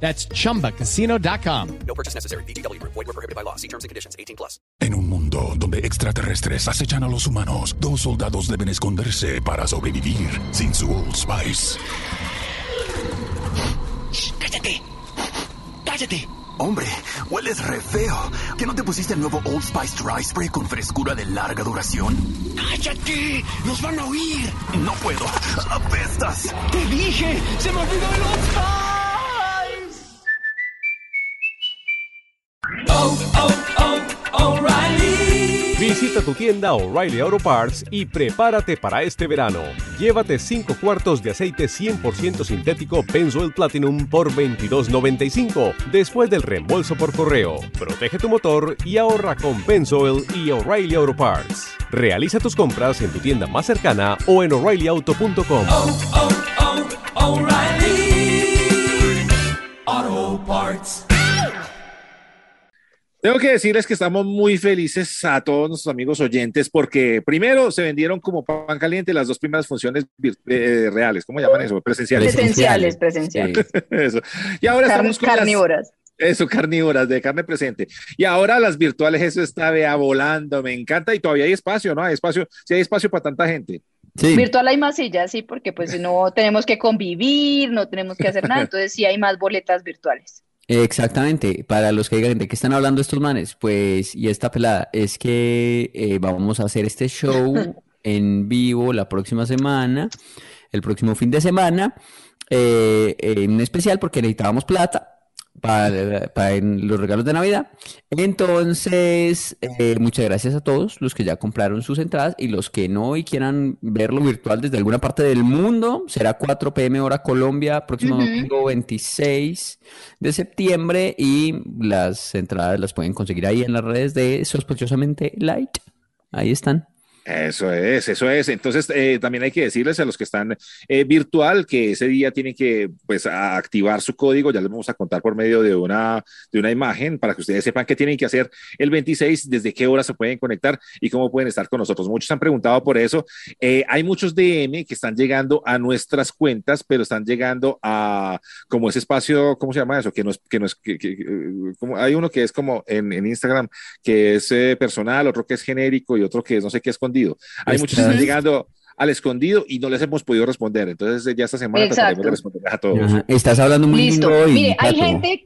That's chumbacasino.com. No purchase necessary. BGW. Void were prohibited by law. See terms and conditions. 18 plus. En un mundo donde extraterrestres acechan a los humanos, dos soldados deben esconderse para sobrevivir sin su Old Spice. ¡Cállate! ¡Cállate! Hombre, hueles re feo. ¿Que no te pusiste el nuevo Old Spice Dry Spray con frescura de larga duración? ¡Cállate! ¡Nos van a oír! No puedo. ¡Apestas! ¡Te dije! ¡Se me olvidó el Old Spice! Visita tu tienda O'Reilly Auto Parts y prepárate para este verano. Llévate 5 cuartos de aceite 100% sintético Benzoyl Platinum por $22.95 después del reembolso por correo. Protege tu motor y ahorra con Benzoyl y O'Reilly Auto Parts. Realiza tus compras en tu tienda más cercana o en o'ReillyAuto.com. Tengo que decirles que estamos muy felices a todos nuestros amigos oyentes porque primero se vendieron como pan caliente las dos primeras funciones eh, reales, ¿cómo llaman eso? Presenciales. Presenciales, presenciales. Eso. Y ahora Carn- estamos con las- carnívoras. eso, carnívoras, de carne presente. Y ahora las virtuales, eso está vea, volando, me encanta y todavía hay espacio, ¿no? Hay espacio, sí hay espacio para tanta gente. Virtual hay más sillas, sí, porque pues no tenemos que convivir, no tenemos que hacer nada, entonces sí hay más boletas virtuales. Exactamente, para los que digan de qué están hablando estos manes, pues, y esta pelada, es que eh, vamos a hacer este show en vivo la próxima semana, el próximo fin de semana, eh, en un especial porque necesitábamos plata para, para en los regalos de Navidad. Entonces, eh, muchas gracias a todos los que ya compraron sus entradas y los que no y quieran verlo virtual desde alguna parte del mundo. Será 4 p.m. hora Colombia, próximo domingo 26 de septiembre y las entradas las pueden conseguir ahí en las redes de Sospechosamente Light. Ahí están. Eso es, eso es. Entonces, eh, también hay que decirles a los que están eh, virtual que ese día tienen que, pues, activar su código. Ya les vamos a contar por medio de una, de una imagen para que ustedes sepan qué tienen que hacer el 26, desde qué hora se pueden conectar y cómo pueden estar con nosotros. Muchos han preguntado por eso. Eh, hay muchos DM que están llegando a nuestras cuentas, pero están llegando a como ese espacio, ¿cómo se llama eso? Que no es, que no es, que, que- como, hay uno que es como en, en Instagram, que es eh, personal, otro que es genérico y otro que es no sé qué escondido. Hay muchos que están Está- llegando al escondido y no les hemos podido responder. Entonces, eh, ya esta semana trataremos de responder a todos. Ajá. Estás hablando muy Listo. lindo hoy, Mire, hay gente,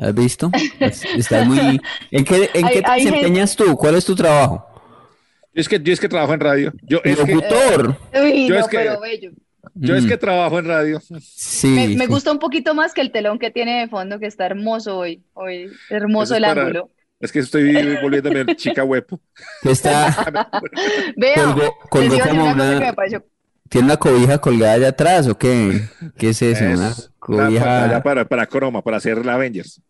¿Has visto? Estás muy... ¿En qué, en Hay- qué te gente- desempeñas tú? ¿Cuál es tu trabajo? Yo es que yo es que trabajo en radio. Yo es que, Locutor. uy, Yo no, es que- pero bello. yo es Mm, que trabajo en radio. Sí, Me, gusta un poquito más que el telón que tiene de fondo, que está hermoso hoy, hoy, hermoso Eso el para- ángulo. Es que estoy volviéndome chica web. Está, colgó, colgó a decir como una una, tiene una cobija colgada allá atrás, ¿o qué? ¿Qué es eso? Una Es una cobija. pantalla para, para croma, para hacer la Avengers.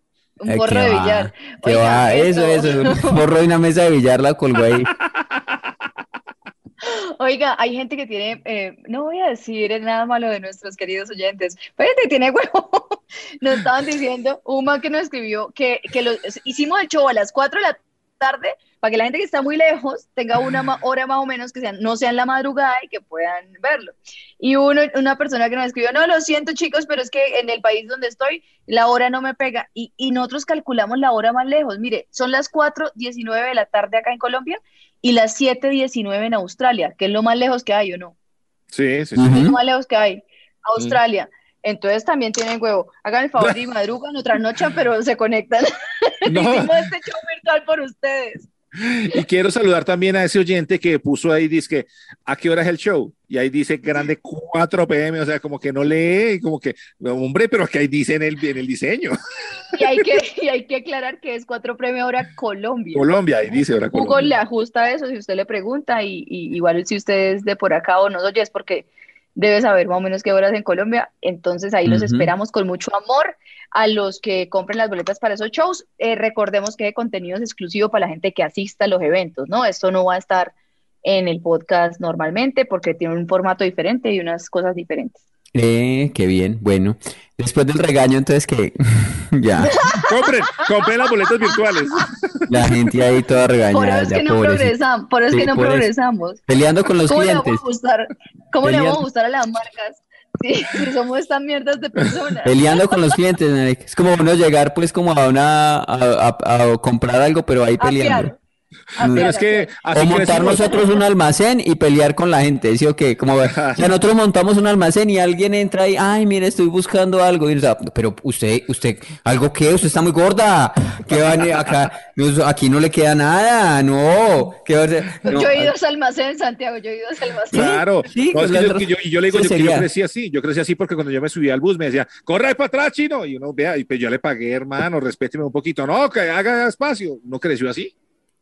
un ¿qué de va? billar. ¿Qué Oiga, va? Eso, esto- eso, un forro de una mesa de billar la colgó ahí. Oiga, hay gente que tiene, eh, no voy a decir nada malo de nuestros queridos oyentes, pero gente que tiene huevo. Nos estaban diciendo, Uma que nos escribió que, que lo, hicimos el show a las 4 de la tarde para que la gente que está muy lejos tenga una hora más o menos que sean, no sea la madrugada y que puedan verlo. Y uno, una persona que nos escribió, no, lo siento chicos, pero es que en el país donde estoy la hora no me pega. Y, y nosotros calculamos la hora más lejos. Mire, son las 4.19 de la tarde acá en Colombia y las 7.19 en Australia, que es lo más lejos que hay, ¿o no? Sí, sí, sí. Es lo más lejos que hay. Australia. Entonces también tienen huevo. Hagan el favor y madrugan otra noche, pero se conectan. No. Hicimos este show virtual por ustedes. Y quiero saludar también a ese oyente que puso ahí, dice que, ¿a qué hora es el show? Y ahí dice grande 4 pm, o sea, como que no lee, y como que, hombre, pero que ahí dice en el, en el diseño. Y hay que, y hay que aclarar que es 4 premio hora Colombia. Colombia, ahí dice Google Colombia. le ajusta eso si usted le pregunta y, y igual si usted es de por acá o no oye es porque debe saber más o menos qué horas en Colombia. Entonces ahí los esperamos con mucho amor a los que compren las boletas para esos shows. Eh, recordemos que hay contenido es exclusivo para la gente que asista a los eventos, ¿no? Esto no va a estar en el podcast normalmente porque tiene un formato diferente y unas cosas diferentes. Eh, qué bien. Bueno, después del regaño, entonces que ya, Compren, compren las boletas virtuales. la gente ahí toda Por eso regañada, es que no pobrecita. progresamos, por eso Sí, que no eso. progresamos. Peleando con los ¿Cómo le vamos clientes, a gustar, cómo le vamos a gustar a las marcas si, si somos estas mierdas de personas? peleando con los clientes. Es como uno llegar pues como a una, a, a- a comprar algo, pero ahí peleando. Pero fiar, es que así O montar crecimos. nosotros un almacén y pelear con la gente, ¿sí o qué? Como, o sea, nosotros montamos un almacén y alguien entra ahí, ay, mire, estoy buscando algo. Y, o sea, pero usted, usted, ¿algo qué? Usted está muy gorda. ¿Qué va a venir acá? Aquí no le queda nada, no. ¿Qué va a hacer? No, Yo he ido a ese almacén, Santiago, yo he ido a ese almacén. Claro, Sí, No, es que yo, yo- y yo le digo yo, que yo crecí así, yo crecí así porque cuando yo me subía al bus me decía, corre para atrás, chino, y uno vea, y pues yo le pagué, hermano, respéteme un poquito, no, que haga espacio, no creció así.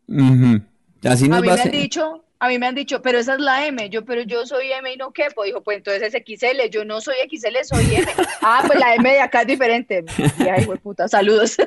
Así A mí va a me han dicho, a mí me han dicho, pero esa es la M, yo, pero yo soy M y no quepo. Dijo, pues entonces es XL, yo no soy XL, soy M. Ah, pues la M de acá es diferente. Y ay, puta, saludos.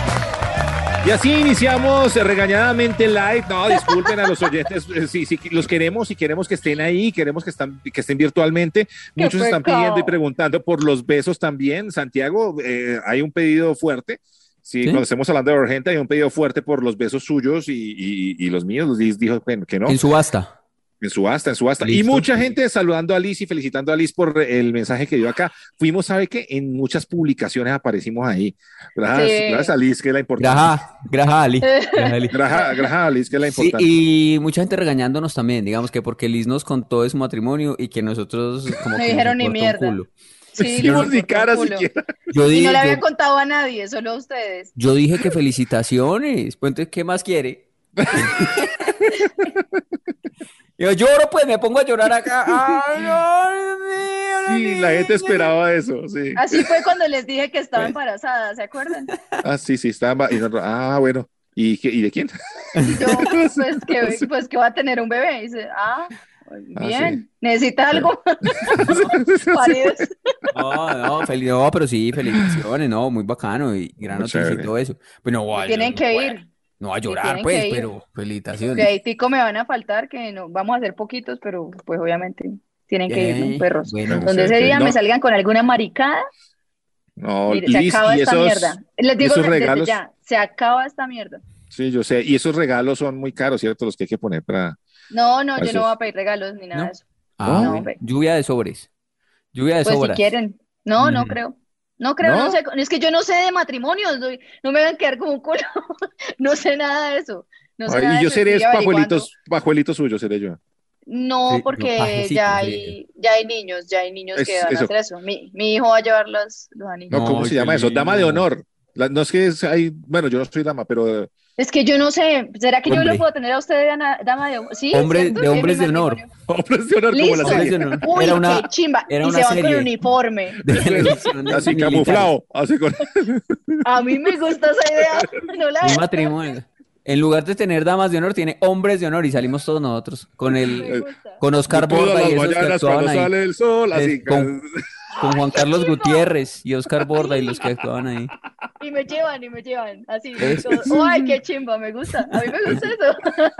Y así iniciamos eh, regañadamente live. No, disculpen a los oyentes. eh, Sí, sí, los queremos y queremos que estén ahí, queremos que, están, que estén virtualmente. ¡Qué Muchos están pidiendo y preguntando por los besos también. Santiago, eh, hay un pedido fuerte. Sí, ¿Sí? cuando estemos hablando de gente, hay un pedido fuerte por los besos suyos y, y- y los míos. Dijo que, que no. En subasta. En subasta, en subasta. Y Listo. mucha gente saludando a Liz y felicitando a Liz por el mensaje que dio acá. Fuimos, ¿sabe qué? En muchas publicaciones aparecimos ahí. Gracias, Sí. gracias a Liz, que es la importante. Graja, graja Ali. Graja Ali. Gracias, gracias a Liz, que es la Sí, importante. y mucha gente regañándonos también, digamos que porque Liz nos contó de su matrimonio y que nosotros como que nos dijeron ni importa un mierda. culo. Sí, No, les ni cara siquiera. Yo Y dije, no le habían yo, contado a nadie, solo a ustedes. yo dije que felicitaciones. Pues entonces, ¿qué más quiere? Yo lloro, pues me pongo a llorar acá. Ay, no, Dios mío, la Sí, la gente esperaba eso, sí. Así fue cuando les dije que estaba Pues. embarazada, ¿se acuerdan? Ah, sí, sí, estaba. nosotros, ah, bueno. ¿Y, qué- ¿Y de quién? Y yo, pues que, pues que va a tener un bebé. Y dice, ah, Ah, bien, ¿necesita algo? No, no, fel- no, pero sí, felicitaciones, no, muy bacano y gran noticia y todo eso. Pues no voy a Tienen no que ir. No a llorar, pues, pero Que felicitaciones. ahí tico me van a faltar, que no, vamos a hacer poquitos, pero pues obviamente tienen que ir, Eh, ¿no, perros? bueno, Donde ese día no. me salgan con alguna maricada, No, mire, se Liz, acaba y esta esos, mierda. Les digo esos desde regalos? ya, se acaba esta mierda. Sí, yo sé. Y esos regalos son muy caros, ¿cierto? Los que hay que poner para. No, no, yo Gracias. no voy a pedir regalos ni nada ¿No? de eso. Ah, No, bueno. ve. Lluvia de sobres. Lluvia de Pues si sobras. quieren. No, no Mm. creo. No creo, ¿No? no sé. Es que yo no sé de matrimonios, no, no me van a quedar como un culo. No sé nada de eso. No sé Ay, nada de y yo eso, seré pajuelitos, pajuelitos suyos, seré yo. No, Sí, porque ya sí. hay, ya hay niños, ya hay niños Es- que van a eso. hacer eso. Mi, mi hijo va a llevar los, los anillos. No, ¿cómo se llama eso? Dama de honor. La- no es que es- hay, bueno, yo no soy dama, pero Es que yo no sé, ¿será que yo lo puedo tener a usted de ana- dama de honor? Sí, Hombre- de hombres de honor. hombres de honor como la serie. de honor. Uy, Era una, qué chimba. era Y una se van con uniforme. de televisión de Así militar. camuflado, así con A mí me gusta esa idea. No la Un matrimonio. En lugar de tener damas de honor, tiene hombres de honor y salimos todos nosotros con el, con Oscar Borda y las esos que actuaban cuando ahí. sale el sol, así. Con- Con Juan Carlos Gutiérrez y Oscar Borda y los que actuaban ahí. Y me llevan, y me llevan, así. Eso. todo. ¡Ay, qué chimba! Me gusta. A mí me gusta eso.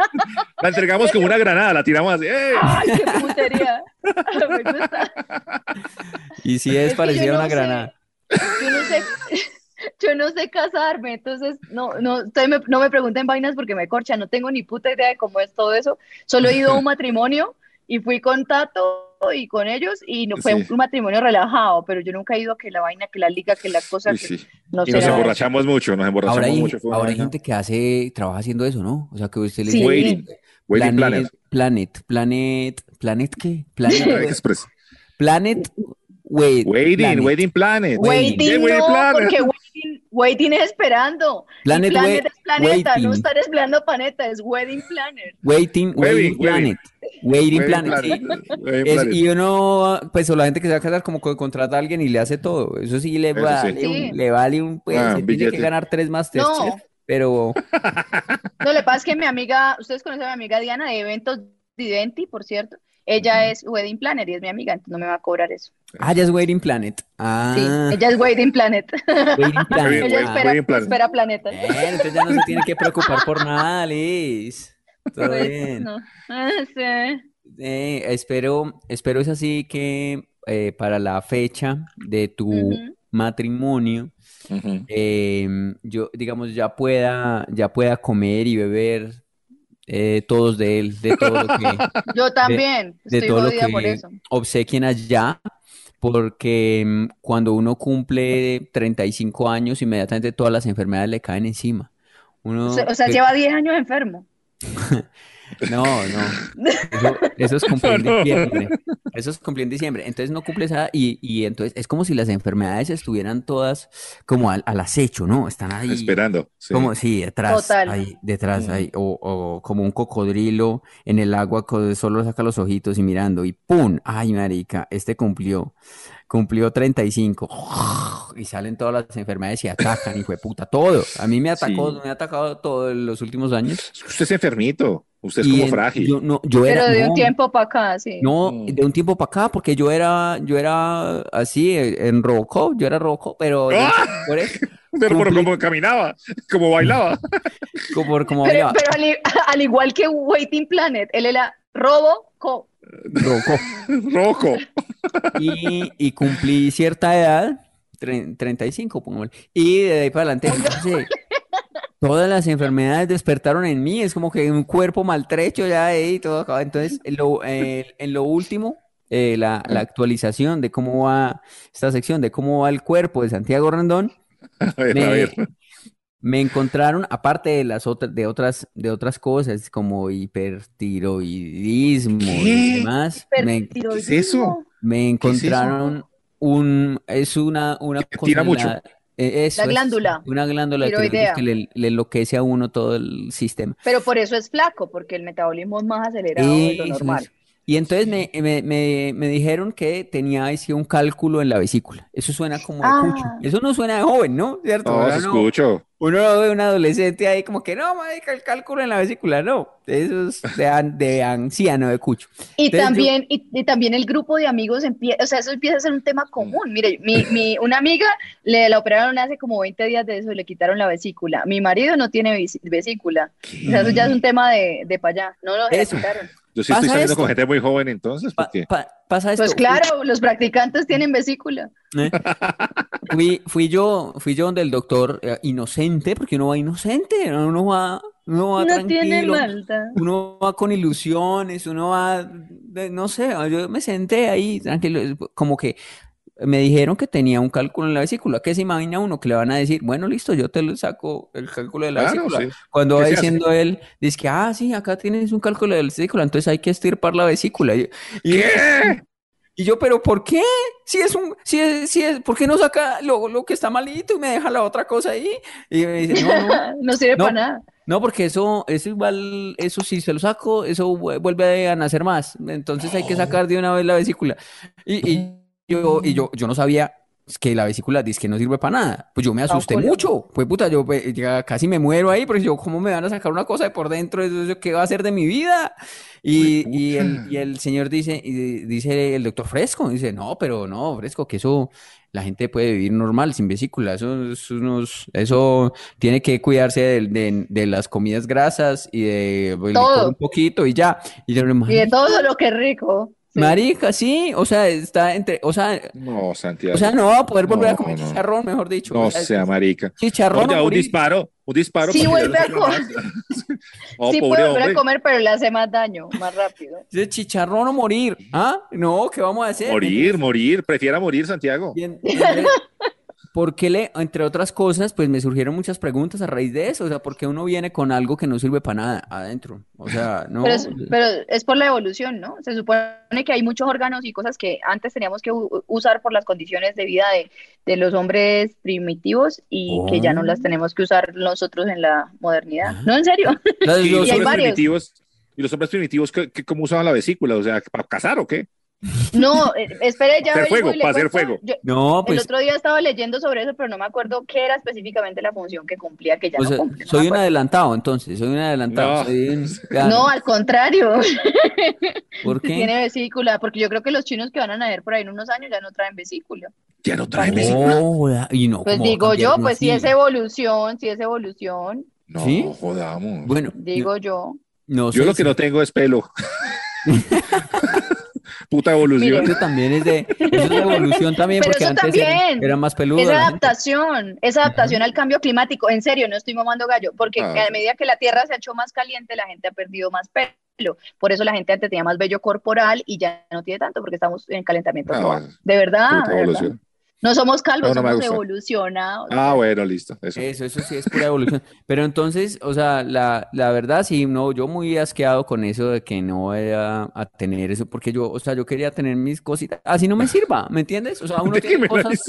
La entregamos como una granada, la tiramos así. ¡eh! ¡Ay, qué putería! Me gusta. Y sí es que parecida no una sé, granada. Yo no sé, yo no sé casarme, entonces no, no, ustedes me- no me pregunten vainas porque me corcha, no tengo ni puta idea de cómo es todo eso. Solo he ido a un matrimonio y fui con Tato y con ellos y no fue Sí. un matrimonio relajado, pero yo nunca he ido a que la vaina, que la liga, que la cosa, Uy, que sí. no Y sé nos emborrachamos mucho, nos emborrachamos Ahora hay, mucho. ahora hay gente que hace, trabaja haciendo eso, ¿no? O sea, que usted le Sí. dice Waiting, waiting planner. Planet, Planet, Planet, ¿qué? Planet, Express. Planet, wait, Waiting, Planet. waiting planet. Waiting ¿Qué waiting no, planet? porque waiting, Waiting es esperando. Planet planet es planeta, waiting. no estar esperando planeta, es wedding planner. Waiting, Waiting, waiting planet. Waiting Wedding planet, planet. sí. Wedding Es- planet. y uno, pues, o la gente que se va a casar, como que contrata a alguien y le hace todo. Eso sí le Eso vale, sí. un, Sí. le vale un, pues, Ah, tiene que ganar tres Masterchef, No. pero No, le pasa es que mi amiga, ustedes conocen a mi amiga Diana de eventos Didenti, por cierto. Ella es wedding planner y es mi amiga, entonces no me va a cobrar eso. Ah, ya es Waiting Planet. Ah, Sí, ella es wedding planet. Waiting Planet. Ella Wedding- Ah, espera, wedding planner. espera planeta. Bien, entonces ya no se tiene que preocupar por nada, Liz. Todo Pues, bien. no. Ah, sí. Eh, espero, espero es así que eh, para la fecha de tu matrimonio, eh, yo, digamos, ya pueda, ya pueda comer y beber eh, todos de él, de todo lo que, Yo también de estoy todo lo jodida por que eso. obsequien allá, porque mm, cuando uno cumple 35 años, inmediatamente todas las enfermedades le caen encima. Uno, O sea, o sea, que- lleva 10 años enfermo. No, no. Eso, eso es cumplir en diciembre. Eso es cumplir en diciembre. Entonces no cumples esa y, y entonces es como si las enfermedades estuvieran todas como al, al acecho, ¿no? Están ahí. Esperando. sí. Como, sí, detrás, Total. ahí, detrás, Mm. ahí, o, o como un cocodrilo en el agua que solo saca los ojitos y mirando, y ¡pum! ¡Ay, marica! Este cumplió, cumplió 35, y salen todas las enfermedades y atacan, hijo de puta, todo. A mí me atacó, Sí. me ha atacado todo en los últimos años. Usted es enfermito. Usted es Y como en- frágil. Yo, no, yo Pero era, de un tiempo para acá, sí. no, Mm. de un tiempo para acá, porque yo era, yo era así eh, en Robocop, yo era Robocop, pero ¡Ah! por eso, Pero, cumplí- como caminaba, como bailaba. como, como Pero, bailaba, pero al, igual que Waiting Planet, él era Robo Robocop. Rojo. y, y cumplí cierta edad, tre- 35, pongámosle, y de ahí para adelante, todas las enfermedades despertaron en mí, es como que un cuerpo maltrecho ya ahí, todo acabado. Entonces, en lo, eh, en lo último, eh, la, la actualización de cómo va esta sección, de cómo va el cuerpo de Santiago Rendón, A ver, a me, ver. me encontraron, aparte de las otras, de otras, de otras cosas, como hipertiroidismo y demás, me, ¿Qué es eso? me encontraron un, es una, una tira mucho. La- eh, eso La es, glándula una glándula tiroidea. que le, le enloquece a uno todo el sistema. Pero por eso es flaco, porque el metabolismo es más acelerado de lo Eso normal. es. Y entonces me, me, me, me dijeron que tenía ahí sí un cálculo en la vesícula. Eso suena como de Ah. cucho. Eso no suena de joven, ¿no? ¿Cierto? No, escucho. uno lo ve un adolescente ahí como que no, marica, el cálculo en la vesícula, no. Eso es de, an- de anciano, de cucho. Y Entonces yo- también, y, y también el grupo de amigos empieza, o sea, eso empieza a ser un tema común. Mire, mi, mi, una amiga le la operaron hace como 20 días de eso, le quitaron la vesícula. Mi marido no tiene vesícula. O sea, eso ya es un tema de, de para allá. No lo Eso. quitaron. Yo sí estoy saliendo esto. con gente muy joven entonces, Pa- porque pa- pasa esto. Pues claro, los practicantes tienen vesícula. ¿eh? Fui, fui yo, fui yo donde el doctor eh, inocente, porque uno va inocente, uno va, uno va No tiene tranquilo, maldad. uno va con ilusiones, uno va, de- no sé, yo me senté ahí tranquilo, como que me dijeron que tenía un cálculo en la vesícula, ¿qué se imagina uno? Que le van a decir, bueno, listo, yo te lo saco el cálculo de la Claro, vesícula. sí. Cuando ¿Qué va hace? diciendo él, dice que, ah, sí, acá tienes un cálculo de la vesícula, entonces hay que estirpar la vesícula. Y, y- ¿Qué? y yo, pero ¿por qué? Si es un, si es, si es, ¿por qué no saca lo, lo que está malito y me deja la otra cosa ahí? Y me dice, no, no, No sirve No. para nada. no, porque eso, eso igual, eso si se lo saco, eso vu- vuelve a nacer más. Entonces hay que sacar de una vez la vesícula. Y, y yo, y yo, yo no sabía que la vesícula dice que no sirve para nada. Pues yo me asusté mucho. Pues puta, yo pues, ya casi me muero ahí, porque yo, ¿cómo me van a sacar una cosa de por dentro? ¿Eso, eso qué va a hacer de mi vida? Y, y el, y el señor dice, y dice el doctor Fresco, dice, no, pero no, Fresco, que eso la gente puede vivir normal, sin vesícula. Eso, es unos- eso tiene que cuidarse de, de- de las comidas grasas y de licor Todo. un poquito y ya. Y yo, Y de "Marica, todo lo que es rico. Sí. marica, sí, o sea, está entre, o sea, No, Santiago. o sea, no va a poder volver a No, comer no. chicharrón, mejor dicho. No O sea, sea marica. chicharrón No, ya o un disparo, un disparo. Sí, vuelve a comer. Oh, sí pobre puede volver hombre. a comer, pero le hace más daño, más rápido. Dice, chicharrón o morir. ¿Ah? No, ¿qué vamos a hacer? Morir, morir. Prefiera morir, Santiago. Y en- y en vez- ¿por qué le, entre otras cosas, pues me surgieron muchas preguntas a raíz de eso? O sea, ¿por qué uno viene con algo que no sirve para nada adentro? O sea, no. Pero es, pero es por la evolución, ¿no? Se supone que hay muchos órganos y cosas que antes teníamos que usar por las condiciones de vida de, de los hombres primitivos y que ya no Oh. las tenemos que usar nosotros en la modernidad. No, en serio. Y los- hombres varios. primitivos, y los hombres primitivos, ¿qué- qué- ¿cómo usaban la vesícula? O sea, ¿para cazar o qué? No, eh, espere, ya Hacer fuego, para hacer fuego. Yo- no, el pues, otro día estaba leyendo sobre eso, pero no me acuerdo qué era específicamente la función que cumplía, que ya o no sea, cumple. no soy un acuerdo. adelantado, entonces, soy un adelantado. No. soy un- ya, No, al contrario. ¿por qué? Tiene vesícula, porque yo creo que los chinos que van a nacer por ahí en unos años ya no traen vesícula. Ya no traen vesícula. No, joda, y no, Pues ¿cómo va a digo yo, pues si así? es evolución, si es evolución, No, ¿Sí? jodamos. Bueno, digo yo. no Yo sé lo que si- no tengo es pelo. Puta evolución. Eso también es de, eso es evolución también, Pero porque eso antes era, también. era más peludo Es adaptación, es adaptación al cambio climático. En serio, no estoy mamando gallo, porque Ah. a medida que la Tierra se ha hecho más caliente, la gente ha perdido más pelo. Por eso la gente antes tenía más vello corporal y ya no tiene tanto, porque estamos en calentamiento Ah, global. De verdad, Puta de verdad. No somos calvos, No, somos evolucionados. Ah, bueno, listo. Eso. Eso, eso sí es pura evolución. Pero entonces, o sea, la, la verdad sí, no, yo muy asqueado con eso de que no voy a, a tener eso, porque yo, o sea, yo quería tener mis cositas, así no me sirva, ¿me entiendes? O sea, uno ¿De qué tiene cosas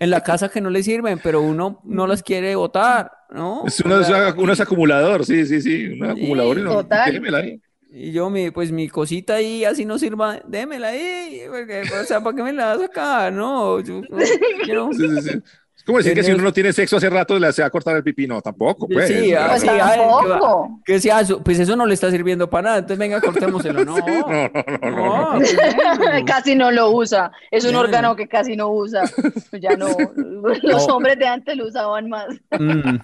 en la casa que no le sirven, pero uno no las quiere botar, ¿no? Es O uno, sea, es, uno es acumulador, sí, sí, sí. Un acumulador y no. total. Y yo, mi, pues mi cosita ahí, así no sirva, démela ahí, porque, o sea, ¿para qué me la vas a sacar? No, yo, no quiero- Sí, sí, sí. Es como decir que si uno no tiene sexo hace rato le se va a cortar el pipí. No, tampoco, pues. Sí, ah, Pues ay, que tampoco. que sea pues eso no le está sirviendo para nada, entonces venga, cortémoselo, no. No, no, no, no. Casi no lo usa. Es un órgano que casi no usa. Pues Ya no. Los No. hombres de antes lo usaban más. Mm.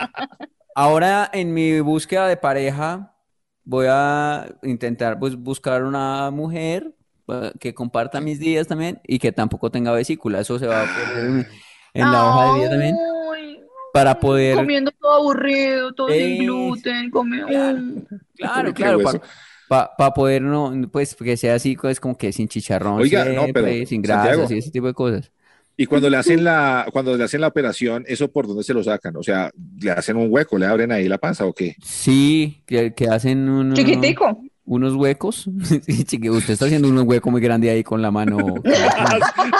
Ahora en mi búsqueda de pareja voy a intentar pues, buscar una mujer eh, que comparta mis días también y que tampoco tenga vesícula. Eso se va a poner en, en la hoja de vida también para poder... Comiendo todo aburrido, todo sin gluten, comiendo. Claro, claro, hueso. para poder no, pues que sea así, pues como que sin chicharrón, Oiga, no, siempre, pero, sin grasas Santiago. y ese tipo de cosas. Y cuando le hacen la, cuando le hacen la operación, ¿eso por dónde se lo sacan? O sea, ¿le hacen un hueco, le abren ahí la panza o qué? Sí, que, que hacen un- Chiquitico. unos huecos. Sí, chiqui- usted está haciendo un hueco muy grande ahí con la mano.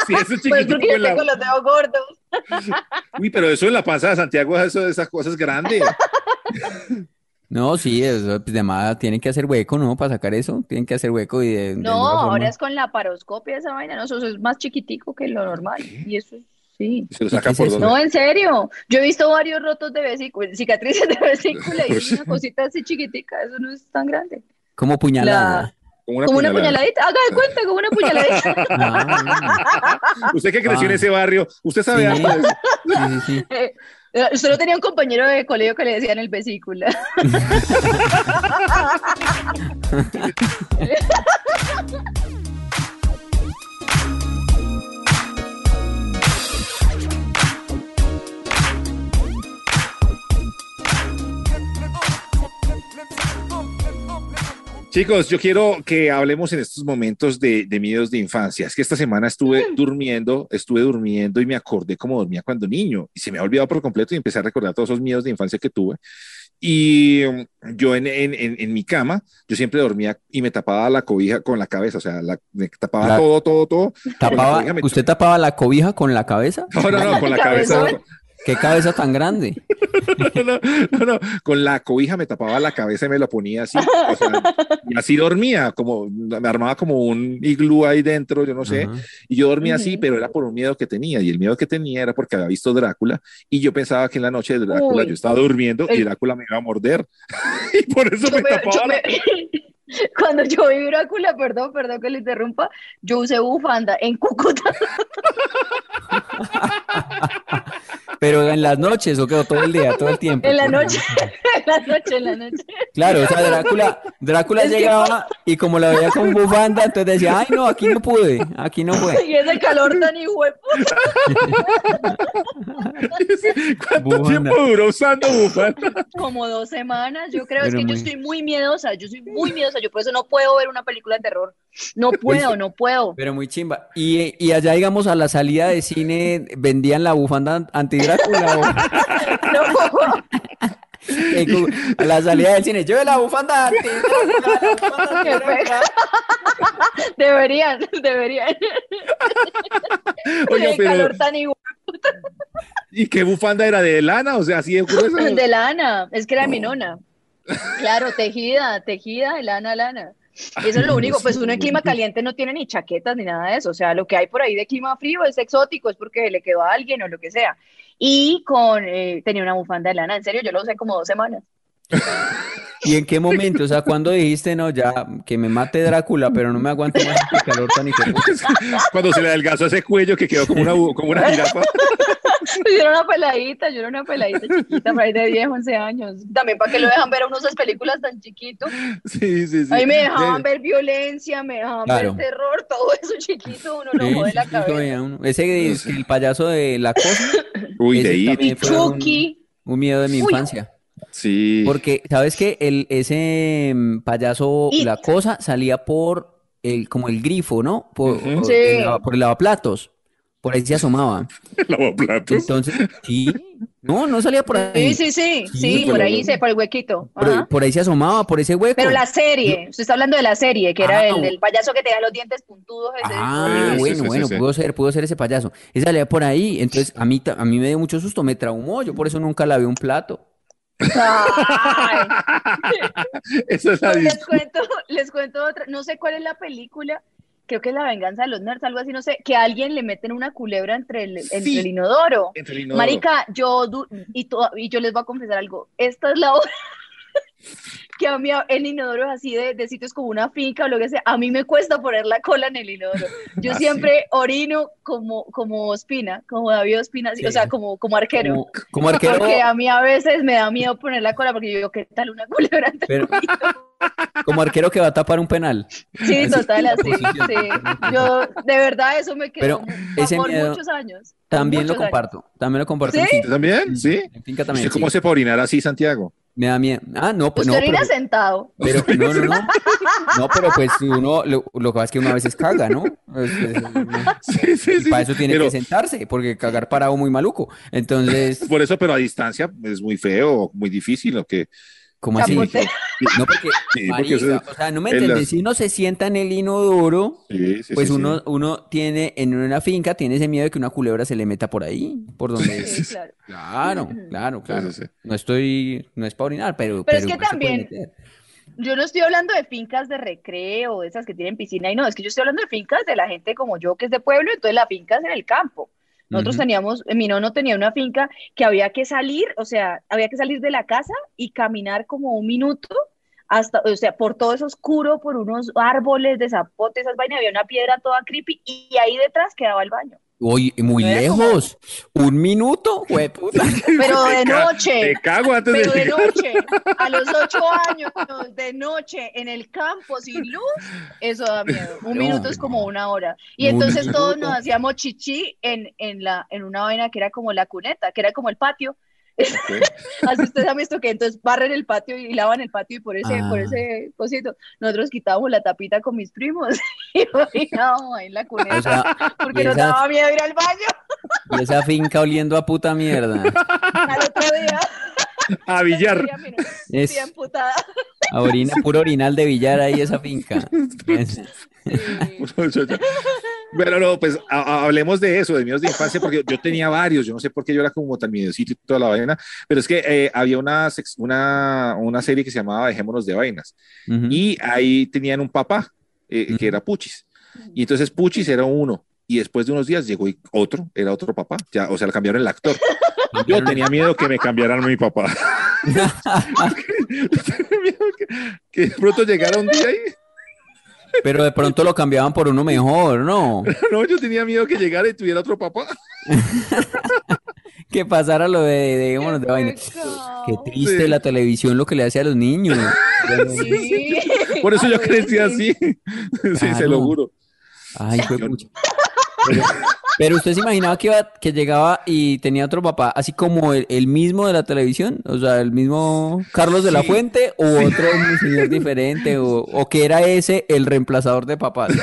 sí, eso es Pues chiquitico en la- tengo los dedos gordos. Uy, pero eso en la panza de Santiago, eso, esas cosas grandes. No, sí, eso, pues, de más tienen que hacer hueco, ¿no? Para sacar eso, tienen que hacer hueco y de, de No, forma- ahora es con la paroscopia esa vaina, no, eso es más chiquitico que lo normal. Y eso es- sí. Se lo ¿Y qué sacan es por dónde. No, en serio. Yo he visto varios rotos de vesícula, cicatrices de vesícula y es una cosita así chiquitica, eso no es tan grande. Como puñalada. Como una como una puñalada. puñaladita, haga de cuenta, como una puñaladita. Ah, Usted que creció en Ah. ese barrio, usted sabe Sí. algo de eso? sí, sí, sí. Eh, Solo tenía un compañero de colegio que le decían el vesícula. Chicos, yo quiero que hablemos en estos momentos de, de miedos de infancia. Es que esta semana estuve durmiendo, estuve durmiendo y me acordé como dormía cuando niño y se me ha olvidado por completo y empecé a recordar todos esos miedos de infancia que tuve. Y um, yo en, en, en, en mi cama, yo siempre dormía y me tapaba la cobija con la cabeza, o sea, la- me tapaba La- todo, todo, todo. Tapaba, me- ¿usted tapaba la cobija con la cabeza? No, no, no, con la cabeza. ¿Qué cabeza tan grande? No, no, no, no, con la cobija me tapaba la cabeza y me lo ponía así, o sea, y así dormía, como me armaba como un iglú ahí dentro, yo no sé, Ajá. y yo dormía así, Ujú. pero era por un miedo que tenía, y el miedo que tenía era porque había visto Drácula, y yo pensaba que en la noche de Drácula Uy. yo estaba durmiendo y Drácula me iba a morder, y por eso Yo me me- tapaba la... me- Cuando yo vi Drácula, perdón, perdón que le interrumpa, yo usé bufanda en Cúcuta. Pero en las noches, ¿o? ¿O todo el día, todo el tiempo? En la noche, tiempo. en la noche, en la noche. Claro, o sea, Drácula, Drácula Es que- llegaba y como la veía con bufanda, entonces decía, ay no, aquí no pude, aquí no fue. Y ese calor tan hijo de. ¿Cuánto Bufanda. tiempo duró usando bufanda? Como dos semanas, yo creo, es Pero que yo estoy muy miedosa, yo soy muy miedosa, yo por eso no puedo ver una película de terror. No puedo, no puedo. Pero muy chimba. Y, y allá, digamos, a la salida de cine, ¿vendían la bufanda anti-Drácula? o- No. A la salida del cine, yo la bufanda. Deberían, deberían. Qué pero calor tan hijo ¿y qué bufanda era de lana? O sea, así de gruesa. de lana, es que era mi nona. Claro, tejida, tejida lana a lana. Y eso es lo único, pues uno en clima caliente no tiene ni chaquetas ni nada de eso, o sea, lo que hay por ahí de clima frío es exótico, es porque le quedó a alguien o lo que sea. Y con, eh, tenía una bufanda de lana, en serio, yo lo usé como dos semanas. ¿Y en qué momento? O sea, ¿cuándo dijiste, no, ya, que me mate Drácula, pero no me aguanto más este calor tan hijo de puta"? Cuando se le adelgazó ese cuello que quedó como una, como una jirafa. Yo era una peladita, yo era una peladita chiquita, por ahí de 10, 11 años. También para que lo dejan ver a uno esas películas tan chiquito. Sí, sí, sí. A mí me dejaban Sí. ver violencia, me dejaban Claro. ver terror, todo eso chiquito, uno lo Sí, jode la cabeza. todavía uno- Ese el payaso de la cosa, Uy, de ahí. Chucky, un miedo de mi Uy. infancia. Sí. Porque, ¿sabes qué? El, ese mm, payaso, It. la cosa, salía por el, como el grifo, ¿no? Por, Sí. el, por el lavaplatos. Por ahí se asomaba. Lavaplatos. Entonces, sí. No, no salía por ahí. sí, sí, sí, Sí, por ahí, se, por el huequito. Por ahí se asomaba, por ese hueco. Pero la serie, usted está hablando de la serie, que era Ah, el del payaso que tenía los dientes puntudos. Ese. Ah, Sí, bueno, sí, sí, bueno, sí. pudo ser, pudo ser ese payaso. Ese salía por ahí, entonces a mí, a mí me dio mucho susto, me traumó, yo por eso nunca lavé un plato. Es la Pues les cuento, les cuento otra, no sé cuál es la película, creo que es La venganza de los nerds, algo así, no sé, que a alguien le meten una culebra entre el, entre el inodoro. Entre el inodoro. Marica, yo, y, y yo les voy a confesar algo, esta es la hora que a mí el inodoro es así de, de sitios como una finca o lo que sea, a mí me cuesta poner la cola en el inodoro. Yo Ah, siempre orino como, como Ospina, como David Ospina, así, o sea, como, como arquero. Como, como arquero, Porque a mí a veces me da miedo poner la cola porque yo digo, ¿qué tal una culebra pero, como arquero que va a tapar un penal. Sí, Así, total, así, sí. Yo, de verdad, eso me Pero quedó mu- ese por miedo muchos años. También lo muchos años. comparto, también lo comparto en ¿Sí? finca. ¿Usted también? ¿Sí? En finca también, ¿Usted cómo sí. hace para orinar así, Santiago? Me da miedo. Ah, no, pues no, Usted pero, sentado. pero no, no, no. No, pero pues uno, lo, lo que pasa es que uno a veces caga, ¿no? Es- es- Sí, sí, y sí. para eso tiene Pero que sentarse, porque cagar parado muy maluco. Entonces, por eso, pero a distancia es muy feo, muy difícil. Lo que, ¿cómo así? No, porque, Sí, porque o sea, no me en entiendes. las- Si uno se sienta en el inodoro, sí, sí, pues sí, sí. uno, uno tiene, en una finca, tiene ese miedo de que una culebra se le meta por ahí, por donde... Sí, claro. Claro, claro, claro. Sí, sí, sí. No estoy, no es para orinar, pero, Pero es que también-. Yo no estoy hablando de fincas de recreo, de esas que tienen piscina y no, es que yo estoy hablando de fincas de la gente como yo que es de pueblo, entonces la finca es en el campo. Nosotros teníamos, mi nono tenía una finca que había que salir, o sea, había que salir de la casa y caminar como un minuto hasta, o sea, por todo eso oscuro, por unos árboles de zapote, esas vainas, había una piedra toda creepy y ahí detrás quedaba el baño. Oye, muy como- lejos. Un minuto, jueputa. Pero de noche. Te cago antes Pero de noche, a los ocho años, de noche, en el campo, sin luz, eso da miedo. Un No, minuto es como una hora. Y Un entonces todos minuto. nos hacíamos chichi en, en, la, en una vaina que era como la cuneta, que era como el patio. Así ustedes han visto que entonces barren el patio y lavan el patio y por ese, por Ah. ese cosito, nosotros quitábamos la tapita con mis primos y orinábamos ahí en la cuneta O sea, porque nos esa- daba miedo ir al baño y esa finca oliendo a puta mierda. al otro día. A billar. Día, mira, Es a orina, puro orinal de billar ahí esa finca. Es- Bueno, no, pues a- a- hablemos de eso, de miedos de infancia, porque yo tenía varios, yo no sé por qué yo era como tan miedosito y toda la vaina, pero es que eh, había una, una, una serie que se llamaba Dejémonos de Vainas, Ujú. y ahí tenían un papá, eh, que Ujú. era Puchis, y entonces Puchis era uno, y después de unos días llegó otro, era otro papá, ya, o sea, le cambiaron el actor. Yo tenía miedo que me cambiaran a mi papá. Tenía miedo que, que de pronto llegara un día y Pero de pronto lo cambiaban por uno mejor, ¿no? no, yo tenía miedo que llegara y tuviera otro papá. Que pasara lo de, de, vámonos de vaina. Qué triste Sí. la televisión lo que le hace a los niños. Sí. Por eso yo crecí sí. así. Sí, se lo juro. Ay, fue. Pero, pero usted se imaginaba que, iba, que llegaba y tenía otro papá, así como el, el mismo de la televisión, o sea, el mismo Carlos de la Fuente, o otro señor diferente, o, o que era ese el reemplazador de papás.